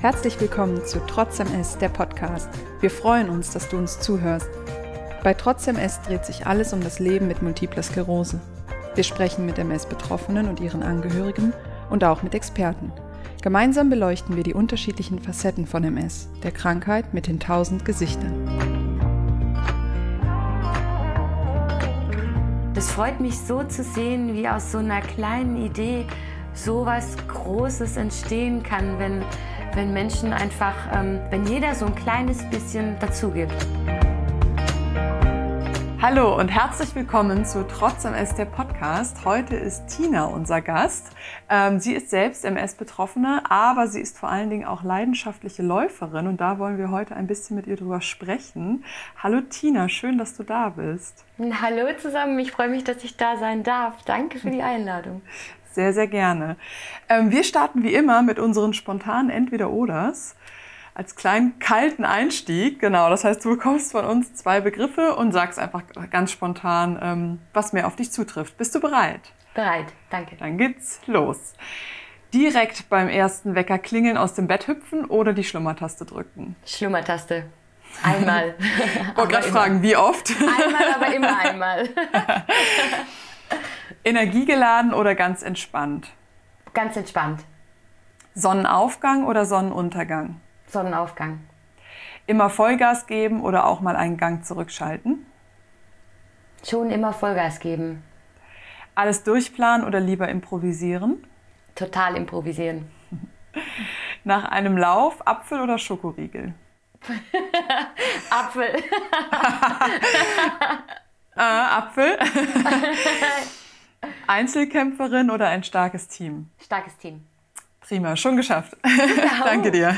Herzlich willkommen zu Trotz MS, der Podcast. Wir freuen uns, dass du uns zuhörst. Bei Trotz MS dreht sich alles um das Leben mit multipler Sklerose. Wir sprechen mit MS-Betroffenen und ihren Angehörigen und auch mit Experten. Gemeinsam beleuchten wir die unterschiedlichen Facetten von MS, der Krankheit mit den tausend Gesichtern. Es freut mich so zu sehen, wie aus so einer kleinen Idee so was Großes entstehen kann, wenn wenn Menschen einfach, ähm, wenn jeder so ein kleines bisschen dazu gibt. Hallo und herzlich willkommen zu Trotz MS der Podcast. Heute ist Tina unser Gast. Ähm, sie ist selbst MS-Betroffene, aber sie ist vor allen Dingen auch leidenschaftliche Läuferin und da wollen wir heute ein bisschen mit ihr drüber sprechen. Hallo Tina, schön, dass du da bist. Hallo zusammen, ich freue mich, dass ich da sein darf. Danke für die Einladung. Sehr, sehr gerne. Ähm, wir starten wie immer mit unseren spontanen Entweder-Oders als kleinen kalten Einstieg. Genau, das heißt, du bekommst von uns zwei Begriffe und sagst einfach ganz spontan, ähm, was mehr auf dich zutrifft. Bist du bereit? Bereit, danke. Dann geht's los. Direkt beim ersten Wecker klingeln aus dem Bett hüpfen oder die Schlummertaste drücken? Schlummertaste. Einmal. Ich wollte gerade fragen, wie oft? Einmal, aber immer einmal. Energiegeladen oder ganz entspannt? Ganz entspannt. Sonnenaufgang oder Sonnenuntergang? Sonnenaufgang. Immer Vollgas geben oder auch mal einen Gang zurückschalten? Schon immer Vollgas geben. Alles durchplanen oder lieber improvisieren? Total improvisieren. Nach einem Lauf Apfel oder Schokoriegel? Apfel. äh, Apfel. Einzelkämpferin oder ein starkes Team? Starkes Team. Prima, schon geschafft. Danke dir.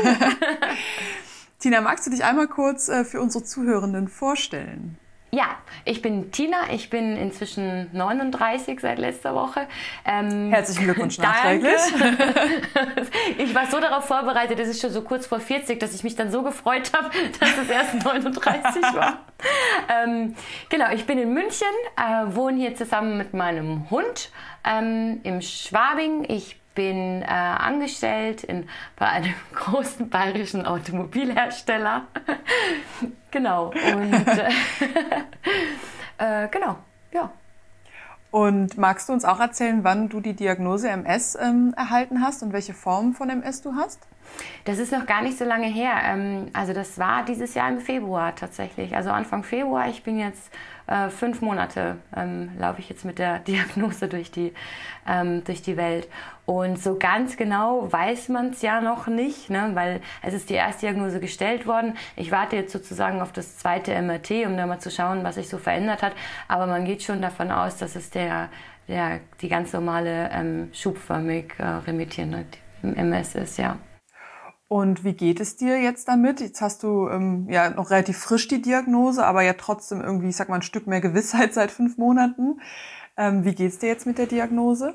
Tina, magst du dich einmal kurz äh, für unsere Zuhörenden vorstellen? Ja, ich bin Tina, ich bin inzwischen 39 seit letzter Woche. Ähm, Herzlichen Glückwunsch nachträglich. ich war so darauf vorbereitet, es ist schon so kurz vor 40, dass ich mich dann so gefreut habe, dass es erst 39 war. ähm, genau, ich bin in München, äh, wohne hier zusammen mit meinem Hund ähm, im Schwabing. Ich bin äh, angestellt in, bei einem großen bayerischen Automobilhersteller. genau. Und äh, äh, genau, ja. Und magst du uns auch erzählen, wann du die Diagnose MS ähm, erhalten hast und welche Form von MS du hast? Das ist noch gar nicht so lange her. Ähm, also das war dieses Jahr im Februar tatsächlich. Also Anfang Februar. Ich bin jetzt äh, fünf Monate ähm, laufe ich jetzt mit der Diagnose durch die, ähm, durch die Welt. Und so ganz genau weiß man es ja noch nicht, ne? weil es ist die erste Diagnose gestellt worden. Ich warte jetzt sozusagen auf das zweite MRT, um da mal zu schauen, was sich so verändert hat. Aber man geht schon davon aus, dass es der, der, die ganz normale ähm, schubförmig äh, remittierende MS ist, ja. Und wie geht es dir jetzt damit? Jetzt hast du ähm, ja noch relativ frisch die Diagnose, aber ja trotzdem irgendwie, ich sag mal, ein Stück mehr Gewissheit seit fünf Monaten. Ähm, wie geht's dir jetzt mit der Diagnose?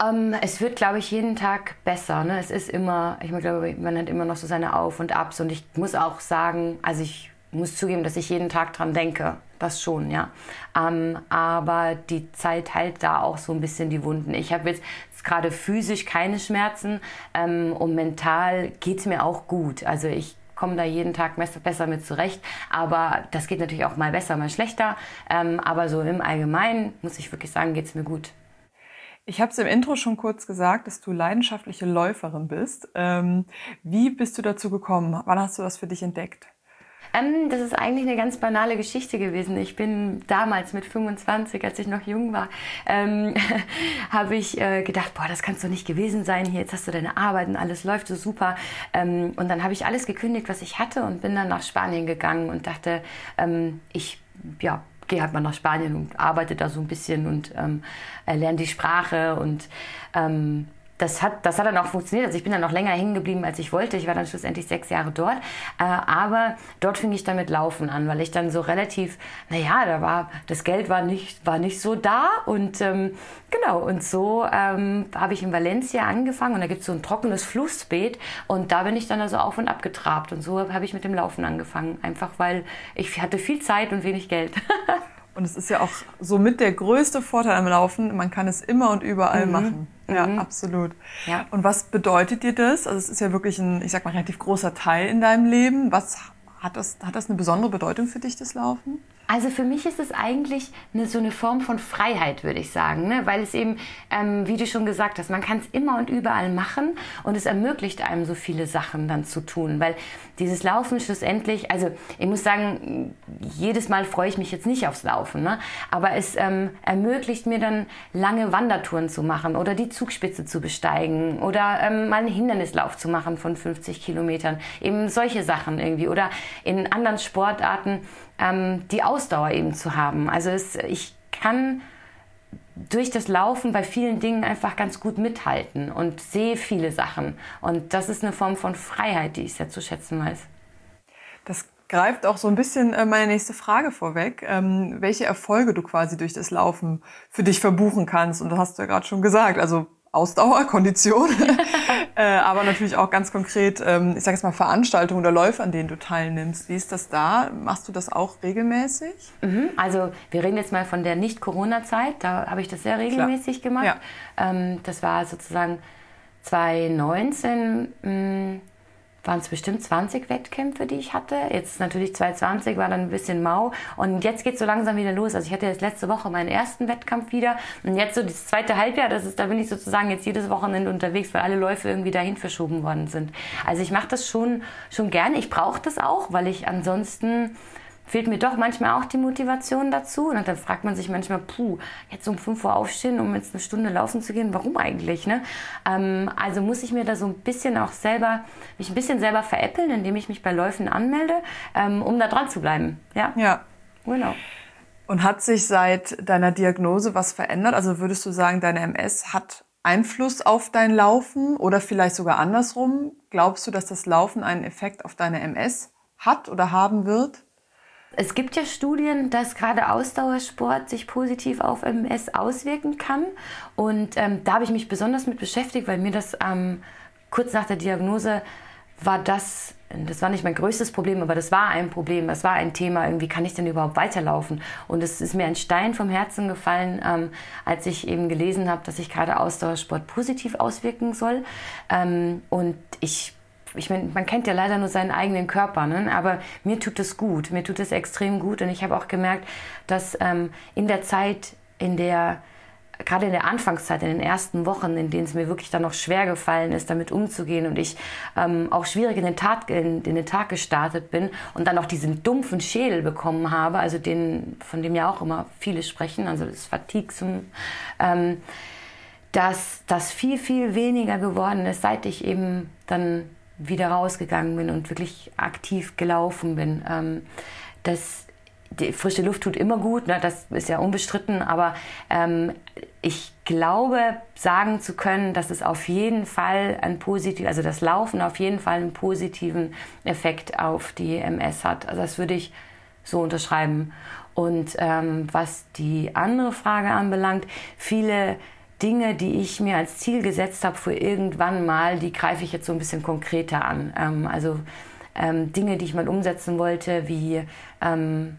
Um, ähm, es wird, glaube ich, jeden Tag besser. Ne? Es ist immer, ich glaube, man hat immer noch so seine Auf und Abs. Und ich muss auch sagen, also ich muss zugeben, dass ich jeden Tag dran denke. Das schon, ja. Ähm, aber die Zeit heilt da auch so ein bisschen die Wunden. Ich habe jetzt gerade physisch keine Schmerzen ähm, und mental geht es mir auch gut. Also ich komme da jeden Tag besser mit zurecht. Aber das geht natürlich auch mal besser, mal schlechter. Ähm, aber so im Allgemeinen muss ich wirklich sagen, geht es mir gut. Ich habe es im Intro schon kurz gesagt, dass du leidenschaftliche Läuferin bist. Ähm, wie bist du dazu gekommen? Wann hast du das für dich entdeckt? Ähm, das ist eigentlich eine ganz banale Geschichte gewesen. Ich bin damals mit 25, als ich noch jung war, ähm, habe ich äh, gedacht, boah, das kannst doch nicht gewesen sein. Hier, jetzt hast du deine Arbeit und alles läuft so super. Ähm, und dann habe ich alles gekündigt, was ich hatte und bin dann nach Spanien gegangen und dachte, ähm, ich, ja, gehe halt mal nach Spanien und arbeite da so ein bisschen und ähm, lerne die Sprache und ähm, das hat, das hat dann auch funktioniert. Also ich bin dann noch länger hängen geblieben, als ich wollte. Ich war dann schlussendlich sechs Jahre dort. Äh, aber dort fing ich dann mit Laufen an, weil ich dann so relativ, naja, da war, das Geld war nicht, war nicht so da. Und ähm, genau, und so ähm, habe ich in Valencia angefangen und da gibt es so ein trockenes Flussbeet und da bin ich dann also auf und ab getrabt. Und so habe ich mit dem Laufen angefangen. Einfach weil ich hatte viel Zeit und wenig Geld. und es ist ja auch somit der größte Vorteil am Laufen, man kann es immer und überall mhm. machen. Ja, mhm. absolut. Ja. Und was bedeutet dir das? Also es ist ja wirklich ein, ich sag mal, relativ großer Teil in deinem Leben. Was hat das, hat das eine besondere Bedeutung für dich, das Laufen? Also für mich ist es eigentlich eine, so eine Form von Freiheit, würde ich sagen, ne? weil es eben, ähm, wie du schon gesagt hast, man kann es immer und überall machen und es ermöglicht einem so viele Sachen dann zu tun, weil dieses Laufen schlussendlich, also ich muss sagen, jedes Mal freue ich mich jetzt nicht aufs Laufen, ne? aber es ähm, ermöglicht mir dann lange Wandertouren zu machen oder die Zugspitze zu besteigen oder ähm, mal einen Hindernislauf zu machen von 50 Kilometern, eben solche Sachen irgendwie oder in anderen Sportarten ähm, die Ausdauer eben zu haben. Also es, ich kann durch das Laufen bei vielen Dingen einfach ganz gut mithalten und sehe viele Sachen. Und das ist eine Form von Freiheit, die ich sehr zu schätzen weiß. Das greift auch so ein bisschen äh, meine nächste Frage vorweg, ähm, welche Erfolge du quasi durch das Laufen für dich verbuchen kannst. Und das hast du ja gerade schon gesagt. Also Ausdauer, Kondition, äh, aber natürlich auch ganz konkret, ähm, ich sage jetzt mal Veranstaltungen oder Läufe, an denen du teilnimmst. Wie ist das da? Machst du das auch regelmäßig? Mhm, also wir reden jetzt mal von der Nicht-Corona-Zeit, da habe ich das sehr regelmäßig Klar. gemacht. Ja. Ähm, das war sozusagen 2019. Mh, waren es bestimmt 20 Wettkämpfe, die ich hatte. Jetzt natürlich 2020 war dann ein bisschen mau und jetzt geht es so langsam wieder los. Also ich hatte jetzt letzte Woche meinen ersten Wettkampf wieder und jetzt so das zweite Halbjahr, das ist, da bin ich sozusagen jetzt jedes Wochenende unterwegs, weil alle Läufe irgendwie dahin verschoben worden sind. Also ich mache das schon, schon gerne. Ich brauche das auch, weil ich ansonsten fehlt mir doch manchmal auch die Motivation dazu. Und dann fragt man sich manchmal, puh, jetzt um 5 Uhr aufstehen, um jetzt eine Stunde laufen zu gehen, warum eigentlich? Ne? Ähm, also muss ich mir da so ein bisschen auch selber, mich ein bisschen selber veräppeln, indem ich mich bei Läufen anmelde, ähm, um da dran zu bleiben. Ja. Ja. Genau. Und hat sich seit deiner Diagnose was verändert? Also würdest du sagen, deine MS hat Einfluss auf dein Laufen oder vielleicht sogar andersrum? Glaubst du, dass das Laufen einen Effekt auf deine MS hat oder haben wird? Es gibt ja Studien, dass gerade Ausdauersport sich positiv auf MS auswirken kann. Und ähm, da habe ich mich besonders mit beschäftigt, weil mir das ähm, kurz nach der Diagnose war das, das war nicht mein größtes Problem, aber das war ein Problem, das war ein Thema, irgendwie kann ich denn überhaupt weiterlaufen? Und es ist mir ein Stein vom Herzen gefallen, ähm, als ich eben gelesen habe, dass sich gerade Ausdauersport positiv auswirken soll. Ähm, und ich ich meine, man kennt ja leider nur seinen eigenen Körper, ne? aber mir tut es gut, mir tut es extrem gut und ich habe auch gemerkt, dass ähm, in der Zeit, in der gerade in der Anfangszeit, in den ersten Wochen, in denen es mir wirklich dann noch schwer gefallen ist, damit umzugehen und ich ähm, auch schwierig in den, Tat, in, in, den Tag gestartet bin und dann auch diesen dumpfen Schädel bekommen habe, also den, von dem ja auch immer viele sprechen, also das Fatigue, ähm, dass das viel, viel weniger geworden ist, seit ich eben dann wieder rausgegangen bin und wirklich aktiv gelaufen bin. Ähm, das, die frische Luft tut immer gut, ne? das ist ja unbestritten, aber ähm, ich glaube, sagen zu können, dass es auf jeden Fall ein positiv, also das Laufen auf jeden Fall einen positiven Effekt auf die MS hat. Also das würde ich so unterschreiben. Und ähm, was die andere Frage anbelangt, viele Dinge, die ich mir als Ziel gesetzt habe für irgendwann mal, die greife ich jetzt so ein bisschen konkreter an. Ähm, also ähm, Dinge, die ich mal umsetzen wollte, wie ähm,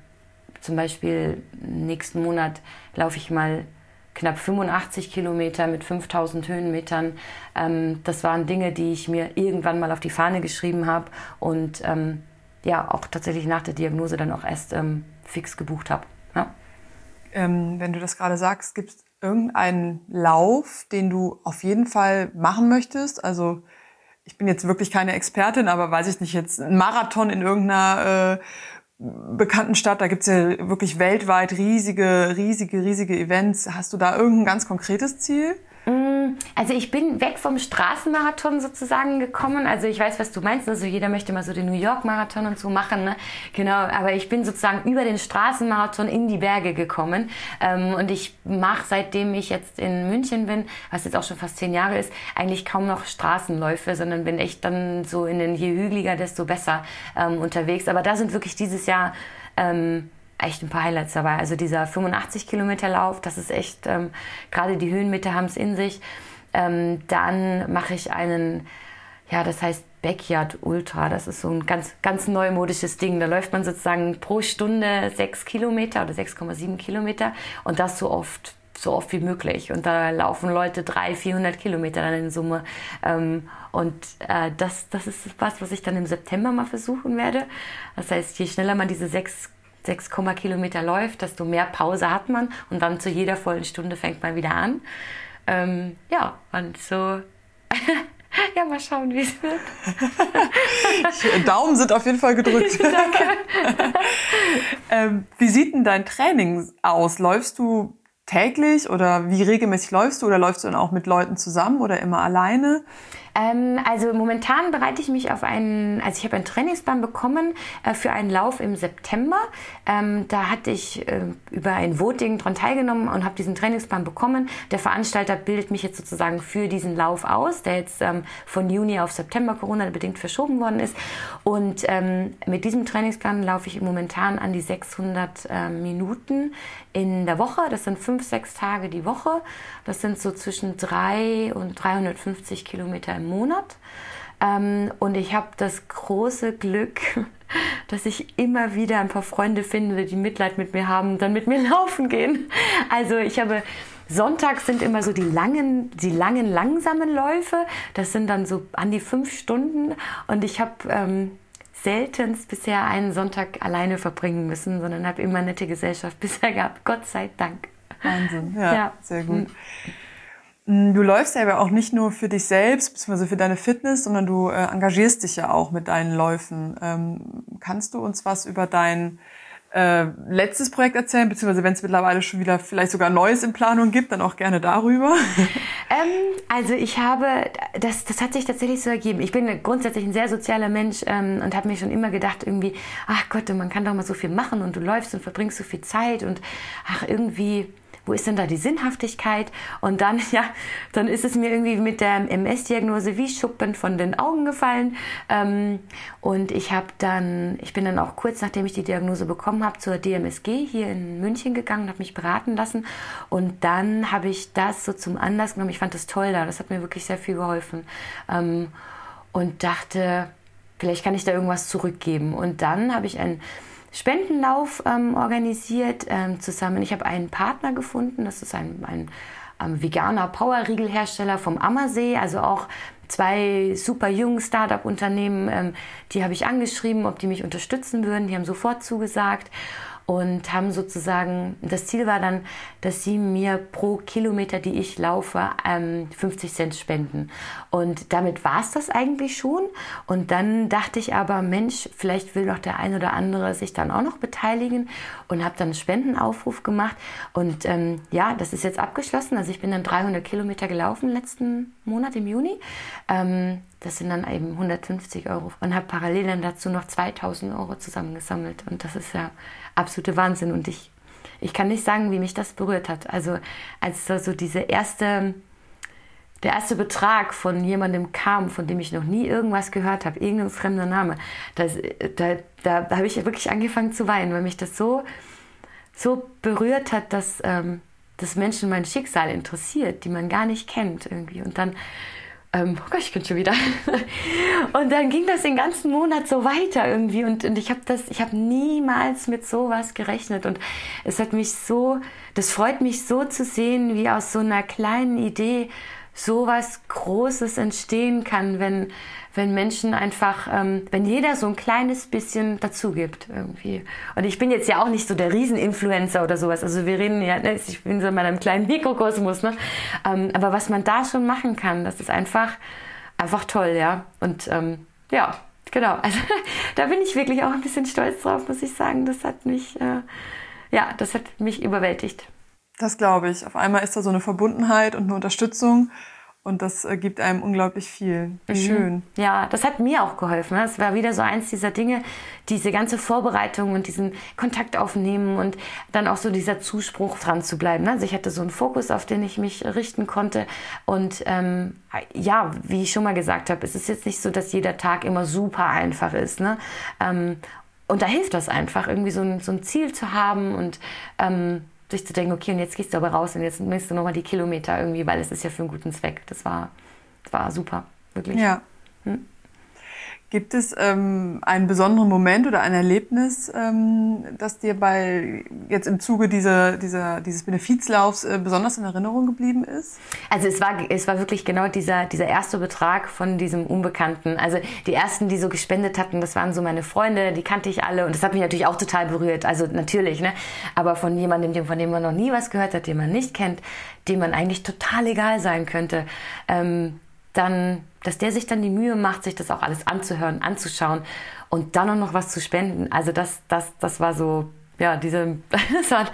zum Beispiel nächsten Monat laufe ich mal knapp 85 Kilometer mit 5000 Höhenmetern. Ähm, das waren Dinge, die ich mir irgendwann mal auf die Fahne geschrieben habe und ähm, ja, auch tatsächlich nach der Diagnose dann auch erst ähm, fix gebucht habe. Ja. wenn du das gerade sagst, gibt es irgendeinen Lauf, den du auf jeden Fall machen möchtest? Also ich bin jetzt wirklich keine Expertin, aber weiß ich nicht, jetzt ein Marathon in irgendeiner äh, bekannten Stadt, da gibt's ja wirklich weltweit riesige, riesige, riesige Events. Hast du da irgendein ganz konkretes Ziel? Also ich bin weg vom Straßenmarathon sozusagen gekommen. Also ich weiß, was du meinst. Also jeder möchte mal so den New York Marathon und so machen. Ne? Genau, aber ich bin sozusagen über den Straßenmarathon in die Berge gekommen. Ähm, und ich mache, seitdem ich jetzt in München bin, was jetzt auch schon fast zehn Jahre ist, eigentlich kaum noch Straßenläufe, sondern bin echt dann so in den je hügeliger, desto besser ähm, unterwegs. Aber da sind wirklich dieses Jahr ähm, echt ein paar Highlights dabei. Also dieser 85 Kilometer Lauf, das ist echt, ähm, gerade die Höhenmeter haben es in sich. Ähm, dann mache ich einen, ja, das heißt Backyard Ultra. Das ist so ein ganz, ganz neumodisches Ding. Da läuft man sozusagen pro Stunde sechs Kilometer oder 6,7 Kilometer und das so oft so oft wie möglich. Und da laufen Leute 300, 400 Kilometer dann in Summe. Ähm, und äh, das, das ist was, was ich dann im September mal versuchen werde. Das heißt, je schneller man diese 6 6, Kilometer läuft, desto mehr Pause hat man und dann zu jeder vollen Stunde fängt man wieder an. Ähm, ja, und so. ja, mal schauen, wie es wird. Daumen sind auf jeden Fall gedrückt. Danke. ähm, wie sieht denn dein Training aus? Läufst du täglich oder wie regelmäßig läufst du oder läufst du dann auch mit Leuten zusammen oder immer alleine? Ähm, also momentan bereite ich mich auf einen, also ich habe einen Trainingsplan bekommen äh, für einen Lauf im September. Ähm, da hatte ich äh, über ein Voting daran teilgenommen und habe diesen Trainingsplan bekommen. Der Veranstalter bildet mich jetzt sozusagen für diesen Lauf aus, der jetzt ähm, von Juni auf September Corona-bedingt verschoben worden ist. Und ähm, mit diesem Trainingsplan laufe ich momentan an die 600 äh, Minuten in der Woche. Das sind fünf, sechs Tage die Woche. Das sind so zwischen drei und 350 Kilometer im Monat. Ähm, und ich habe das große Glück, dass ich immer wieder ein paar Freunde finde, die Mitleid mit mir haben und dann mit mir laufen gehen. Also ich habe Sonntags sind immer so die langen, die langen, langsamen Läufe. Das sind dann so an die fünf Stunden. Und ich habe ähm, seltenst bisher einen Sonntag alleine verbringen müssen, sondern habe immer nette Gesellschaft bisher gehabt. Gott sei Dank. Wahnsinn, ja, ja. sehr gut. Mhm. Mm, du läufst ja aber auch nicht nur für dich selbst bzw. für deine Fitness, sondern du äh, engagierst dich ja auch mit deinen Läufen. Ähm, kannst du uns was über dein äh, letztes Projekt erzählen, beziehungsweise wenn es mittlerweile schon wieder vielleicht sogar Neues in Planung gibt, dann auch gerne darüber. Ähm, also ich habe, das, das hat sich tatsächlich so ergeben. Ich bin grundsätzlich ein sehr sozialer Mensch ähm, und habe mir schon immer gedacht, irgendwie, ach Gott, man kann doch mal so viel machen und du läufst und verbringst so viel Zeit und ach irgendwie wo ist denn da die Sinnhaftigkeit? Und dann, ja, dann ist es mir irgendwie mit der MS-Diagnose wie Schuppen von den Augen gefallen. Ähm, und ich habe dann, ich bin dann auch kurz nachdem ich die Diagnose bekommen habe, zur DMSG hier in München gegangen, habe mich beraten lassen. Und dann habe ich das so zum Anlass genommen. Ich fand das toll da, das hat mir wirklich sehr viel geholfen. Ähm, und dachte, vielleicht kann ich da irgendwas zurückgeben. Und dann habe ich ein Spendenlauf ähm, organisiert ähm, zusammen. Ich habe einen Partner gefunden, das ist ein, ein, ein veganer Powerriegelhersteller vom Ammersee, also auch zwei super jungen Startup-Unternehmen, ähm, die habe ich angeschrieben, ob die mich unterstützen würden. Die haben sofort zugesagt und haben sozusagen, das Ziel war dann, dass sie mir pro Kilometer, die ich laufe, 50 ähm, Cent spenden. Und damit war es das eigentlich schon. Und dann dachte ich aber, Mensch, vielleicht will doch der ein oder andere sich dann auch noch beteiligen und habe dann einen Spendenaufruf gemacht. Und ähm, ja, das ist jetzt abgeschlossen. Also ich bin dann 300 Kilometer gelaufen letzten Monat im Juni. Ähm, das sind dann eben 150 Euro und habe parallel dann dazu noch 2000 Euro zusammengesammelt. Und das ist ja absolute Wahnsinn. Und ich, ich kann nicht sagen, wie mich das berührt hat. Also als so diese erste, der erste Betrag von jemandem kam, von dem ich noch nie irgendwas gehört habe, irgendein fremder Name, das, da, da, da habe ich wirklich angefangen zu weinen, weil mich das so, so berührt hat, dass, ähm, dass Menschen mein Schicksal interessiert, die man gar nicht kennt irgendwie. Und dann ähm, oh Gott, ich bin schon wieder. und dann ging das den ganzen Monat so weiter irgendwie und, und ich habe das, ich habe niemals mit sowas gerechnet und es hat mich so, das freut mich so zu sehen, wie aus so einer kleinen Idee sowas Großes entstehen kann, wenn, wenn Menschen einfach, ähm, wenn jeder so ein kleines bisschen dazu gibt irgendwie. Und ich bin jetzt ja auch nicht so der Rieseninfluencer oder sowas. Also wir reden ja, ne, ich bin so in meinem kleinen Mikrokosmos, ne? Ähm, aber was man da schon machen kann, das ist einfach, einfach toll, ja. Und ähm, ja, genau. Also da bin ich wirklich auch ein bisschen stolz drauf, muss ich sagen. Das hat mich, äh, ja, das hat mich überwältigt. Das glaube ich. Auf einmal ist da so eine Verbundenheit und eine Unterstützung. Und das äh, gibt einem unglaublich viel. Wie mhm. schön. Ja, das hat mir auch geholfen. Das ne? war wieder so eins dieser Dinge, diese ganze Vorbereitung und diesen Kontakt aufnehmen und dann auch so dieser Zuspruch dran zu bleiben. Ne? Also ich hatte so einen Fokus, auf den ich mich richten konnte. Und ähm, ja, wie ich schon mal gesagt habe, es ist jetzt nicht so, dass jeder Tag immer super einfach ist. Ne? Ähm, und da hilft das einfach, irgendwie so ein, so ein Ziel zu haben und ähm, sich zu denken, okay, und jetzt gehst du aber raus und jetzt misst du nochmal die Kilometer irgendwie, weil es ist ja für einen guten Zweck. Das war, das war super, wirklich. Ja. Hm? Gibt es ähm, einen besonderen Moment oder ein Erlebnis, ähm, das dir bei jetzt im Zuge dieser, dieser, dieses Benefizlaufs äh, besonders in Erinnerung geblieben ist? Also es war, es war wirklich genau dieser, dieser erste Betrag von diesem Unbekannten. Also die ersten, die so gespendet hatten, das waren so meine Freunde, die kannte ich alle und das hat mich natürlich auch total berührt. Also natürlich, ne? Aber von jemandem, von dem man noch nie was gehört hat, den man nicht kennt, dem man eigentlich total egal sein könnte, ähm, dann dass der sich dann die Mühe macht, sich das auch alles anzuhören, anzuschauen und dann auch noch was zu spenden. Also das, das, das war so, ja, diese, das war,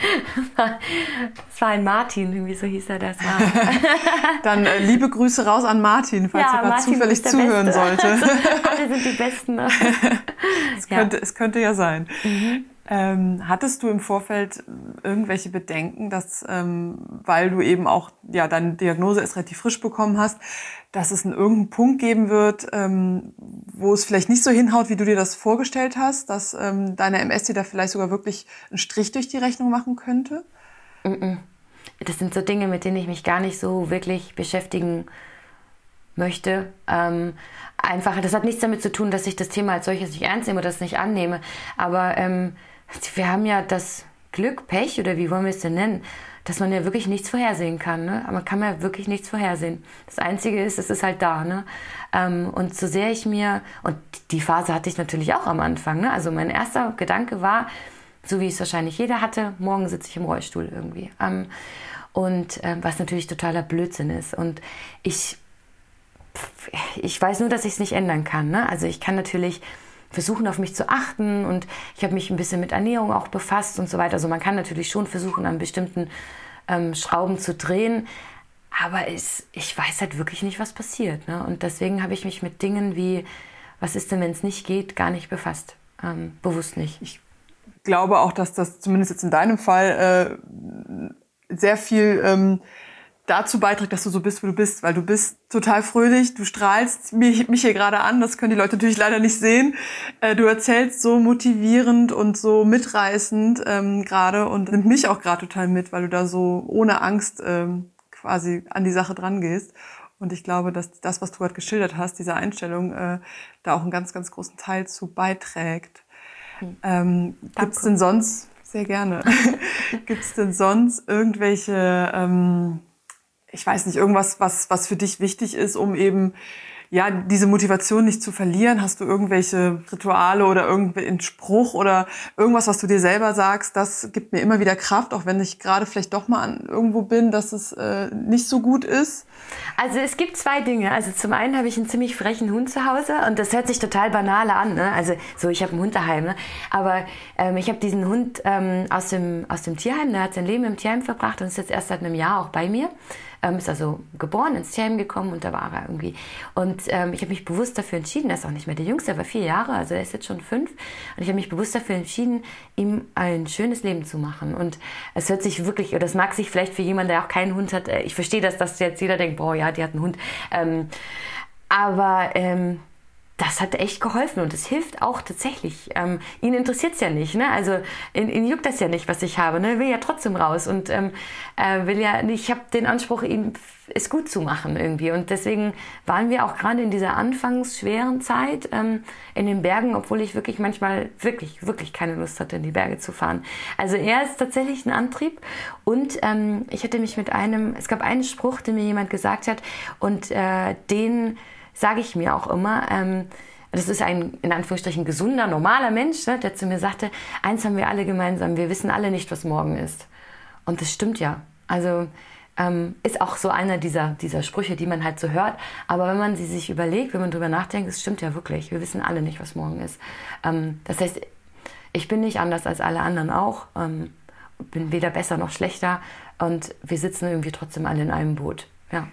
das war ein Martin, irgendwie so hieß er das. War. dann äh, liebe Grüße raus an Martin, falls ja, er gerade zufällig zuhören Beste. sollte. Alle sind die Besten. es, könnte, ja. es könnte ja sein. Mhm. Ähm, hattest du im Vorfeld irgendwelche Bedenken, dass, ähm, weil du eben auch, ja, deine Diagnose erst relativ frisch bekommen hast, dass es einen irgendeinen Punkt geben wird, ähm, wo es vielleicht nicht so hinhaut, wie du dir das vorgestellt hast, dass ähm, deine MS dir da vielleicht sogar wirklich einen Strich durch die Rechnung machen könnte? Das sind so Dinge, mit denen ich mich gar nicht so wirklich beschäftigen möchte. Ähm, einfach, das hat nichts damit zu tun, dass ich das Thema als solches nicht ernst nehme oder das nicht annehme. Aber ähm, wir haben ja das Glück, Pech oder wie wollen wir es denn nennen, dass man ja wirklich nichts vorhersehen kann. Ne? Aber man kann ja wirklich nichts vorhersehen. Das Einzige ist, es ist halt da. Ne? Ähm, und so sehr ich mir, und die Phase hatte ich natürlich auch am Anfang. Ne? Also mein erster Gedanke war, so wie es wahrscheinlich jeder hatte, morgen sitze ich im Rollstuhl irgendwie. Ähm, und äh, was natürlich totaler Blödsinn ist. Und ich, ich weiß nur, dass ich es nicht ändern kann. Ne? Also ich kann natürlich versuchen, auf mich zu achten und ich habe mich ein bisschen mit Ernährung auch befasst und so weiter. Also man kann natürlich schon versuchen, an bestimmten ähm, Schrauben zu drehen, aber es, ich weiß halt wirklich nicht, was passiert. Ne? Und deswegen habe ich mich mit Dingen wie, was ist denn, wenn es nicht geht, gar nicht befasst. Ähm, bewusst nicht. Ich glaube auch, dass das zumindest jetzt in deinem Fall äh, sehr viel ähm, dazu beiträgt, dass du so bist, wie du bist, weil du bist total fröhlich, du strahlst mich, mich hier gerade an, das können die Leute natürlich leider nicht sehen. Äh, du erzählst so motivierend und so mitreißend ähm, gerade und nimmt mich auch gerade total mit, weil du da so ohne Angst ähm, quasi an die Sache dran gehst. Und ich glaube, dass das, was du gerade geschildert hast, diese Einstellung, äh, da auch einen ganz, ganz großen Teil zu beiträgt. Hm. Ähm, Gibt es denn sonst, sehr gerne, gibt es denn sonst irgendwelche... Ähm, ich weiß nicht, irgendwas, was, was für dich wichtig ist, um eben ja, diese Motivation nicht zu verlieren? Hast du irgendwelche Rituale oder irgendeinen Spruch oder irgendwas, was du dir selber sagst, das gibt mir immer wieder Kraft, auch wenn ich gerade vielleicht doch mal an irgendwo bin, dass es äh, nicht so gut ist? Also es gibt zwei Dinge. Also zum einen habe ich einen ziemlich frechen Hund zu Hause und das hört sich total banal an. Ne? Also so, ich habe ein Hund daheim. Ne? Aber ähm, ich habe diesen Hund ähm, aus, dem, aus dem Tierheim, der hat sein Leben im Tierheim verbracht und ist jetzt erst seit einem Jahr auch bei mir ähm, ist also geboren, ins Tierheim gekommen und da war er irgendwie. Und ähm, ich habe mich bewusst dafür entschieden, er ist auch nicht mehr der Jüngste, er war vier Jahre, also er ist jetzt schon fünf. Und ich habe mich bewusst dafür entschieden, ihm ein schönes Leben zu machen. Und es hört sich wirklich, oder das mag sich vielleicht für jemanden, der auch keinen Hund hat, äh, ich verstehe das, dass jetzt jeder denkt, boah, ja, die hat einen Hund. Ähm, aber ähm, das hat echt geholfen und es hilft auch tatsächlich. Ähm, ihn interessiert es ja nicht, ne? Also ihn, ihn, juckt das ja nicht, was ich habe, ne? Will ja trotzdem raus und ähm, äh, will ja, ich habe den Anspruch, ihm es gut zu machen irgendwie und deswegen waren wir auch gerade in dieser anfangs schweren Zeit ähm, in den Bergen, obwohl ich wirklich manchmal wirklich wirklich keine Lust hatte, in die Berge zu fahren. Also er ist tatsächlich ein Antrieb und ähm, ich hatte mich mit einem, es gab einen Spruch, den mir jemand gesagt hat und äh, den sage ich mir auch immer, ähm, das ist ein in Anführungsstrichen gesunder, normaler Mensch, ne, der zu mir sagte, eins haben wir alle gemeinsam, wir wissen alle nicht, was morgen ist. Und das stimmt ja. Also ähm, ist auch so einer dieser, dieser Sprüche, die man halt so hört. Aber wenn man sie sich überlegt, wenn man drüber nachdenkt, es stimmt ja wirklich. Wir wissen alle nicht, was morgen ist. Ähm, das heißt, ich bin nicht anders als alle anderen auch. Ähm, bin weder besser noch schlechter. Und wir sitzen irgendwie trotzdem alle in einem Boot. Ja.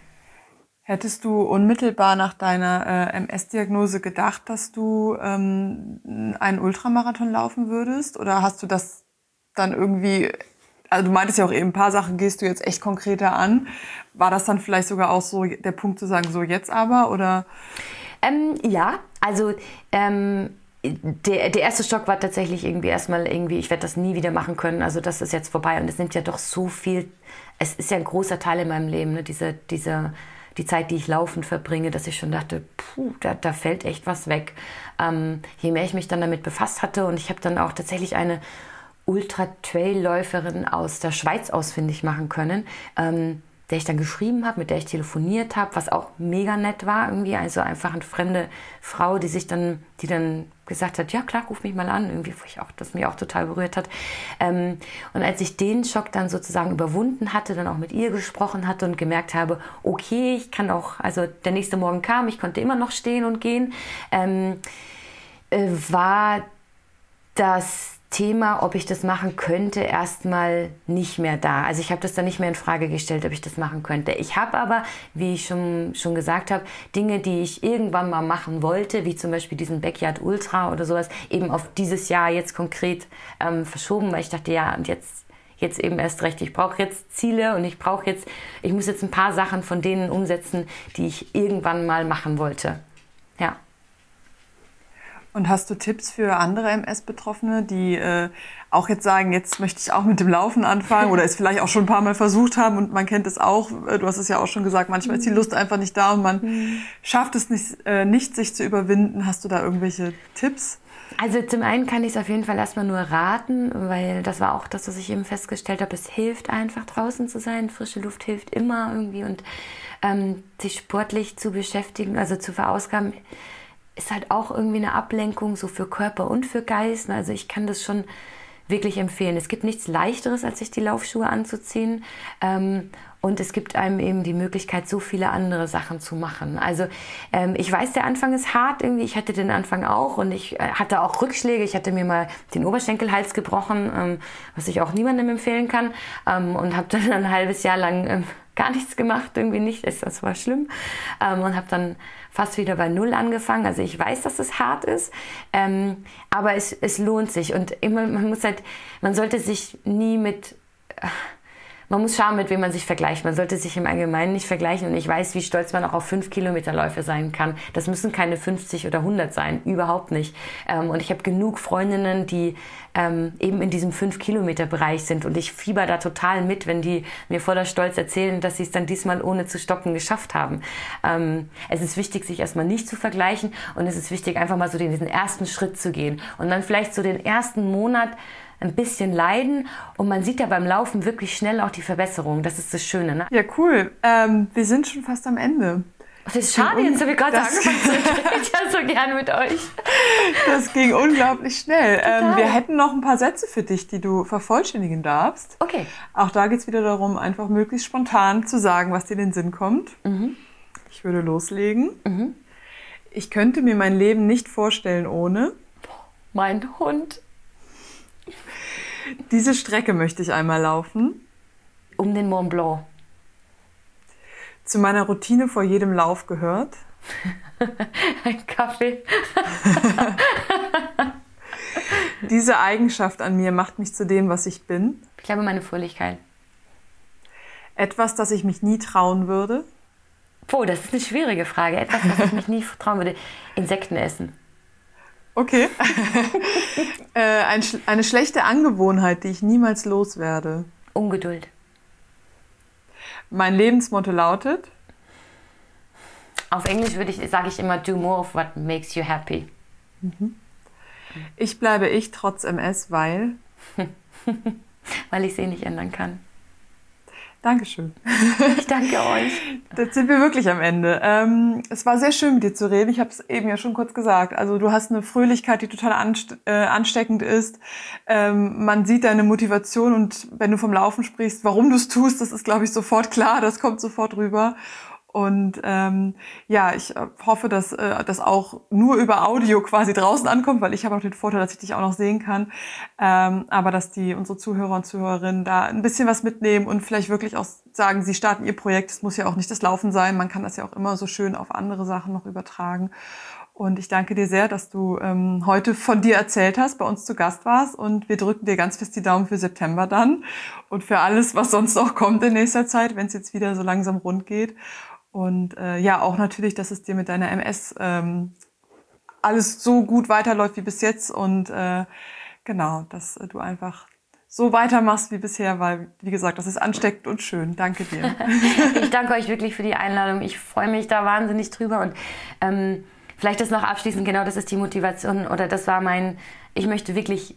Hättest du unmittelbar nach deiner äh, MS-Diagnose gedacht, dass du ähm, einen Ultramarathon laufen würdest? Oder hast du das dann irgendwie, also du meintest ja auch eben, ein paar Sachen gehst du jetzt echt konkreter an. War das dann vielleicht sogar auch so der Punkt zu sagen, so jetzt aber? Oder? Ähm, ja, also ähm, der, der erste Stock war tatsächlich irgendwie erstmal irgendwie, ich werde das nie wieder machen können, also das ist jetzt vorbei und es nimmt ja doch so viel, es ist ja ein großer Teil in meinem Leben, ne? diese, diese die Zeit, die ich laufend verbringe, dass ich schon dachte, puh, da, da fällt echt was weg. Ähm, je mehr ich mich dann damit befasst hatte und ich habe dann auch tatsächlich eine Ultra-Trail-Läuferin aus der Schweiz ausfindig machen können. Ähm, der ich dann geschrieben habe, mit der ich telefoniert habe, was auch mega nett war irgendwie. Also einfach eine fremde Frau, die sich dann, die dann gesagt hat, ja klar, ruf mich mal an, irgendwie, wo ich auch, das mich auch total berührt hat. Ähm, und als ich den Schock dann sozusagen überwunden hatte, dann auch mit ihr gesprochen hatte und gemerkt habe, okay, ich kann auch, also der nächste Morgen kam, ich konnte immer noch stehen und gehen, ähm, äh, war das Thema, ob ich das machen könnte, erstmal nicht mehr da. Also ich habe das dann nicht mehr in Frage gestellt, ob ich das machen könnte. Ich habe aber, wie ich schon, schon gesagt habe, Dinge, die ich irgendwann mal machen wollte, wie zum Beispiel diesen Backyard Ultra oder sowas, eben auf dieses Jahr jetzt konkret ähm, verschoben, weil ich dachte, ja, und jetzt jetzt eben erst recht. Ich brauche jetzt Ziele und ich brauche jetzt, ich muss jetzt ein paar Sachen von denen umsetzen, die ich irgendwann mal machen wollte. Ja. Und hast du Tipps für andere MS-Betroffene, die äh, auch jetzt sagen, jetzt möchte ich auch mit dem Laufen anfangen oder es vielleicht auch schon ein paar Mal versucht haben und man kennt es auch, äh, du hast es ja auch schon gesagt, manchmal ist die mhm. Lust einfach nicht da und man mhm. schafft es nicht, äh, nicht, sich zu überwinden. Hast du da irgendwelche Tipps? Also zum einen kann ich es auf jeden Fall erstmal nur raten, weil das war auch das, was ich eben festgestellt habe. Es hilft einfach draußen zu sein. Frische Luft hilft immer irgendwie und ähm, sich sportlich zu beschäftigen, also zu verausgaben ist halt auch irgendwie eine Ablenkung, so für Körper und für Geist. Also ich kann das schon wirklich empfehlen. Es gibt nichts Leichteres, als sich die Laufschuhe anzuziehen. Ähm, und es gibt einem eben die Möglichkeit, so viele andere Sachen zu machen. Also ähm, ich weiß, der Anfang ist hart irgendwie. Ich hatte den Anfang auch und ich äh, hatte auch Rückschläge. Ich hatte mir mal den Oberschenkelhals gebrochen, ähm, was ich auch niemandem empfehlen kann. Ähm, und habe dann ein halbes Jahr lang ähm, gar nichts gemacht, irgendwie nicht. Das war schlimm. Ähm, und habe dann fast wieder bei Null angefangen. Also ich weiß, dass es hart ist, ähm, aber es, es lohnt sich. Und immer, man muss halt, man sollte sich nie mit, äh, man muss schauen, mit wem man sich vergleicht. Man sollte sich im Allgemeinen nicht vergleichen. Und ich weiß, wie stolz man auch auf 5 Kilometerläufe sein kann. Das müssen keine 50 oder 100 sein. Überhaupt nicht. Ähm, und ich habe genug Freundinnen, die ähm, eben in diesem 5 Kilometer Bereich sind. Und ich fieber da total mit, wenn die mir voller Stolz erzählen, dass sie es dann diesmal ohne zu stoppen geschafft haben. Ähm, es ist wichtig, sich erstmal nicht zu vergleichen. Und es ist wichtig, einfach mal so diesen ersten Schritt zu gehen. Und dann vielleicht so den ersten Monat ein bisschen leiden und man sieht ja beim Laufen wirklich schnell auch die Verbesserung. Das ist das Schöne. Ne? Ja, cool. Ähm, wir sind schon fast am Ende. Das ist schade, jetzt habe ich gerade angefangen zu reden. Ich ja so gerne mit euch. Das ging unglaublich schnell. Ähm, wir hätten noch ein paar Sätze für dich, die du vervollständigen darfst. Okay. Auch da geht es wieder darum, einfach möglichst spontan zu sagen, was dir in den Sinn kommt. Mhm. Ich würde loslegen. Mhm. Ich könnte mir mein Leben nicht vorstellen ohne. Mein Hund. Diese Strecke möchte ich einmal laufen. Um den Mont Blanc. Zu meiner Routine vor jedem Lauf gehört. Ein Kaffee. Diese Eigenschaft an mir macht mich zu dem, was ich bin. Ich glaube, meine Fröhlichkeit. Etwas, das ich mich nie trauen würde. Boah, das ist eine schwierige Frage. Etwas, das ich mich nie trauen würde. Insekten essen. Okay. äh, ein, eine schlechte Angewohnheit, die ich niemals loswerde. Ungeduld. Mein Lebensmotto lautet? Auf Englisch würde ich, sage ich immer, do more of what makes you happy. Mhm. Ich bleibe ich trotz MS, weil? weil ich sie nicht ändern kann. Dankeschön. Ich danke euch. Jetzt sind wir wirklich am Ende. Ähm, es war sehr schön, mit dir zu reden. Ich habe es eben ja schon kurz gesagt. Also du hast eine Fröhlichkeit, die total anste äh, ansteckend ist. Ähm, man sieht deine Motivation und wenn du vom Laufen sprichst, warum du es tust, das ist, glaube ich, sofort klar. Das kommt sofort rüber. Und ähm, ja, ich äh, hoffe, dass äh, das auch nur über Audio quasi draußen ankommt, weil ich habe auch den Vorteil, dass ich dich auch noch sehen kann. Ähm, aber dass die unsere Zuhörer und Zuhörerinnen da ein bisschen was mitnehmen und vielleicht wirklich auch sagen, sie starten ihr Projekt. Es muss ja auch nicht das Laufen sein. Man kann das ja auch immer so schön auf andere Sachen noch übertragen. Und ich danke dir sehr, dass du ähm, heute von dir erzählt hast, bei uns zu Gast warst. Und wir drücken dir ganz fest die Daumen für September dann und für alles, was sonst noch kommt in nächster Zeit, wenn es jetzt wieder so langsam rund geht. Und äh, ja, auch natürlich, dass es dir mit deiner MS ähm, alles so gut weiterläuft wie bis jetzt und äh, genau, dass du einfach so weitermachst wie bisher, weil, wie gesagt, das ist ansteckend und schön. Danke dir. ich danke euch wirklich für die Einladung. Ich freue mich da wahnsinnig drüber und ähm, vielleicht ist noch abschließend, genau das ist die Motivation oder das war mein, ich möchte wirklich,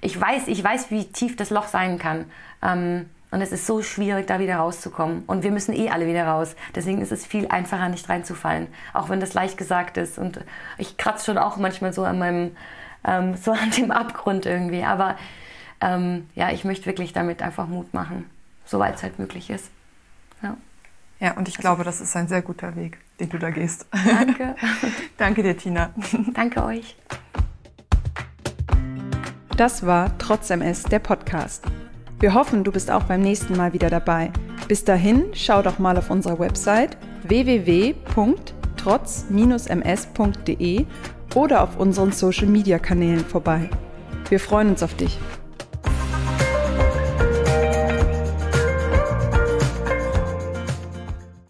ich weiß, ich weiß, wie tief das Loch sein kann. Ähm, und es ist so schwierig, da wieder rauszukommen. Und wir müssen eh alle wieder raus. Deswegen ist es viel einfacher, nicht reinzufallen. Auch wenn das leicht gesagt ist. Und ich kratze schon auch manchmal so an meinem, ähm, so an dem Abgrund irgendwie. Aber ähm, ja, ich möchte wirklich damit einfach Mut machen, soweit es halt möglich ist. Ja. Ja, und ich also, glaube, das ist ein sehr guter Weg, den du da gehst. Danke. Danke dir, Tina. Danke euch. Das war Trotz MS, der Podcast. Wir hoffen, du bist auch beim nächsten Mal wieder dabei. Bis dahin, schau doch mal auf unserer Website www.trotz-ms.de oder auf unseren Social-Media-Kanälen vorbei. Wir freuen uns auf dich.